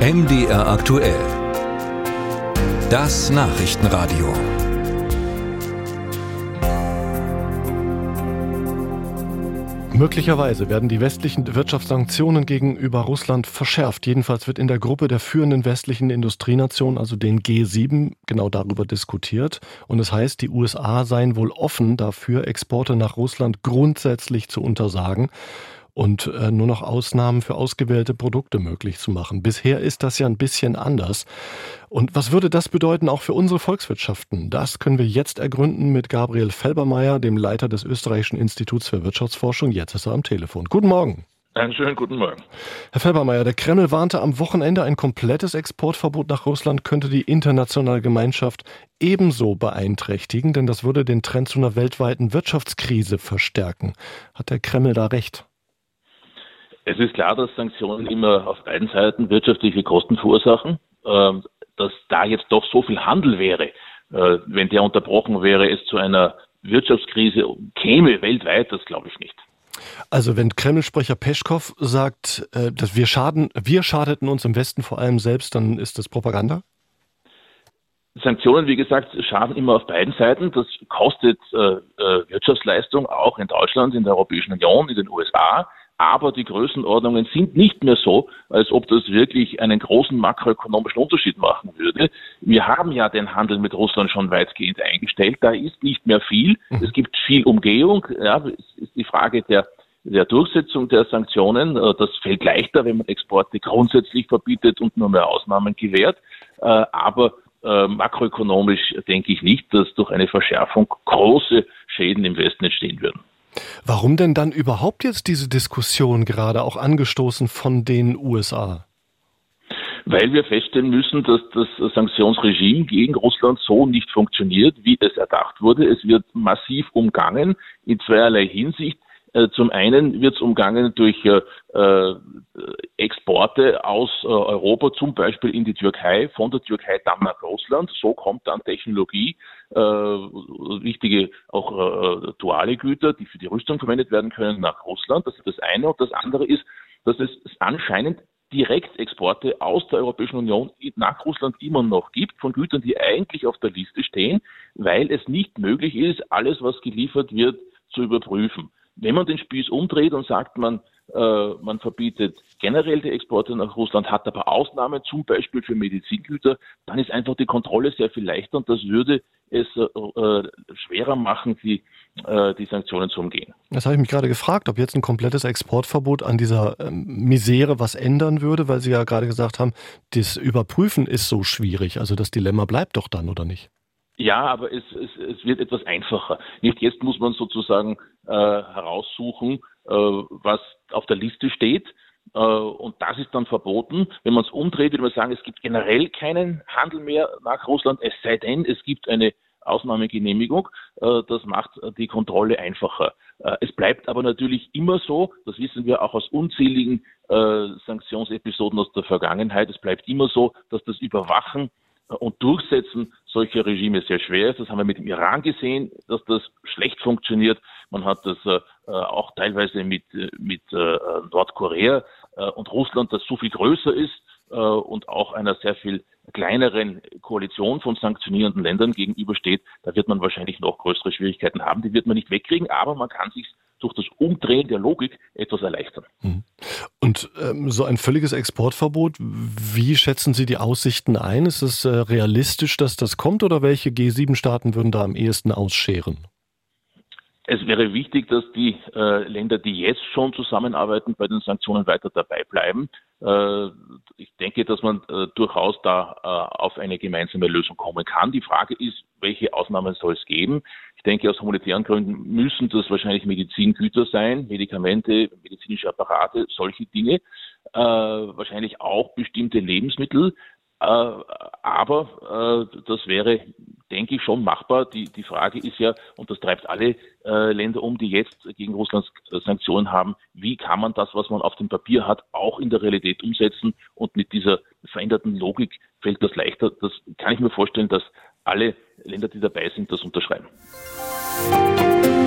MDR aktuell. Das Nachrichtenradio. Möglicherweise werden die westlichen Wirtschaftssanktionen gegenüber Russland verschärft. Jedenfalls wird in der Gruppe der führenden westlichen Industrienationen, also den G7, genau darüber diskutiert. Und es das heißt, die USA seien wohl offen dafür, Exporte nach Russland grundsätzlich zu untersagen und äh, nur noch Ausnahmen für ausgewählte Produkte möglich zu machen. Bisher ist das ja ein bisschen anders. Und was würde das bedeuten auch für unsere Volkswirtschaften? Das können wir jetzt ergründen mit Gabriel Felbermeier, dem Leiter des Österreichischen Instituts für Wirtschaftsforschung. Jetzt ist er am Telefon. Guten Morgen. Einen schönen guten Morgen. Herr Felbermeier, der Kreml warnte am Wochenende, ein komplettes Exportverbot nach Russland könnte die internationale Gemeinschaft ebenso beeinträchtigen, denn das würde den Trend zu einer weltweiten Wirtschaftskrise verstärken. Hat der Kreml da recht? Es ist klar, dass Sanktionen immer auf beiden Seiten wirtschaftliche Kosten verursachen. Ähm, dass da jetzt doch so viel Handel wäre, äh, wenn der unterbrochen wäre, es zu einer Wirtschaftskrise käme weltweit, das glaube ich nicht. Also wenn Kreml-Sprecher Peschkow sagt, äh, dass wir schaden, wir schadeten uns im Westen vor allem selbst, dann ist das Propaganda? Sanktionen, wie gesagt, schaden immer auf beiden Seiten. Das kostet äh, äh Wirtschaftsleistung auch in Deutschland, in der Europäischen Union, in den USA aber die Größenordnungen sind nicht mehr so, als ob das wirklich einen großen makroökonomischen Unterschied machen würde. Wir haben ja den Handel mit Russland schon weitgehend eingestellt, da ist nicht mehr viel. Mhm. Es gibt viel Umgehung. Ja, es ist die Frage der, der Durchsetzung der Sanktionen. Äh, das fällt leichter, wenn man Exporte grundsätzlich verbietet und nur mehr Ausnahmen gewährt. Äh, aber äh, makroökonomisch denke ich nicht, dass durch eine Verschärfung große Schäden im Westen entstehen würden. Warum denn dann überhaupt jetzt diese Diskussion gerade auch angestoßen von den USA? Weil wir feststellen müssen, dass das Sanktionsregime gegen Russland so nicht funktioniert, wie es erdacht wurde. Es wird massiv umgangen in zweierlei Hinsicht. Äh, zum einen wird es umgangen durch äh, äh, Exporte aus äh, Europa, zum Beispiel in die Türkei, von der Türkei dann nach Russland. So kommt dann Technologie, wichtige auch äh, duale Güter, die für die Rüstung verwendet werden können, nach Russland. Das ist das eine. Und das andere ist, dass es anscheinend Direktexporte aus der Europäischen Union nach Russland immer noch gibt, von Gütern, die eigentlich auf der Liste stehen, weil es nicht möglich ist, alles, was geliefert wird, zu überprüfen. Wenn man den Spieß umdreht und sagt, man, äh, man verbietet generell die Exporte nach Russland, hat aber Ausnahmen, zum Beispiel für Medizingüter, dann ist einfach die Kontrolle sehr viel leichter und das würde es äh, äh, schwerer machen, die, äh, die Sanktionen zu umgehen. Das habe ich mich gerade gefragt, ob jetzt ein komplettes Exportverbot an dieser ähm, Misere was ändern würde, weil Sie ja gerade gesagt haben, das Überprüfen ist so schwierig. Also das Dilemma bleibt doch dann, oder nicht? Ja, aber es, es, es wird etwas einfacher. Nicht jetzt muss man sozusagen äh, heraussuchen, äh, was auf der Liste steht. Äh, und das ist dann verboten. Wenn man es umdreht, würde man sagen, es gibt generell keinen Handel mehr nach Russland, es sei denn, es gibt eine Ausnahmegenehmigung. Äh, das macht die Kontrolle einfacher. Äh, es bleibt aber natürlich immer so, das wissen wir auch aus unzähligen Sanktionsepisoden aus der Vergangenheit, es bleibt immer so, dass das Überwachen und Durchsetzen solcher Regime sehr schwer ist. Das haben wir mit dem Iran gesehen, dass das schlecht funktioniert. Man hat das äh, auch teilweise mit, mit äh, Nordkorea äh, und Russland, das so viel größer ist äh, und auch einer sehr viel kleineren Koalition von sanktionierenden Ländern gegenübersteht. Da wird man wahrscheinlich noch größere Schwierigkeiten haben. Die wird man nicht wegkriegen, aber man kann sich durch das Umdrehen der Logik etwas erleichtern. Hm. Und ähm, so ein völliges Exportverbot, wie schätzen Sie die Aussichten ein? Ist es äh, realistisch, dass das kommt oder welche G7-Staaten würden da am ehesten ausscheren? Es wäre wichtig, dass die äh, Länder, die jetzt schon zusammenarbeiten, bei den Sanktionen weiter dabei bleiben. Äh, ich denke, dass man äh, durchaus da äh, auf eine gemeinsame Lösung kommen kann. Die Frage ist, welche Ausnahmen soll es geben? Ich denke, aus humanitären Gründen müssen das wahrscheinlich Medizingüter sein, Medikamente, medizinische Apparate, solche Dinge. Äh, wahrscheinlich auch bestimmte Lebensmittel. Äh, aber das wäre, denke ich, schon machbar. Die, die Frage ist ja, und das treibt alle äh, Länder um, die jetzt gegen Russland Sanktionen haben, wie kann man das, was man auf dem Papier hat, auch in der Realität umsetzen? Und mit dieser veränderten Logik fällt das leichter. Das kann ich mir vorstellen, dass alle Länder, die dabei sind, das unterschreiben. Musik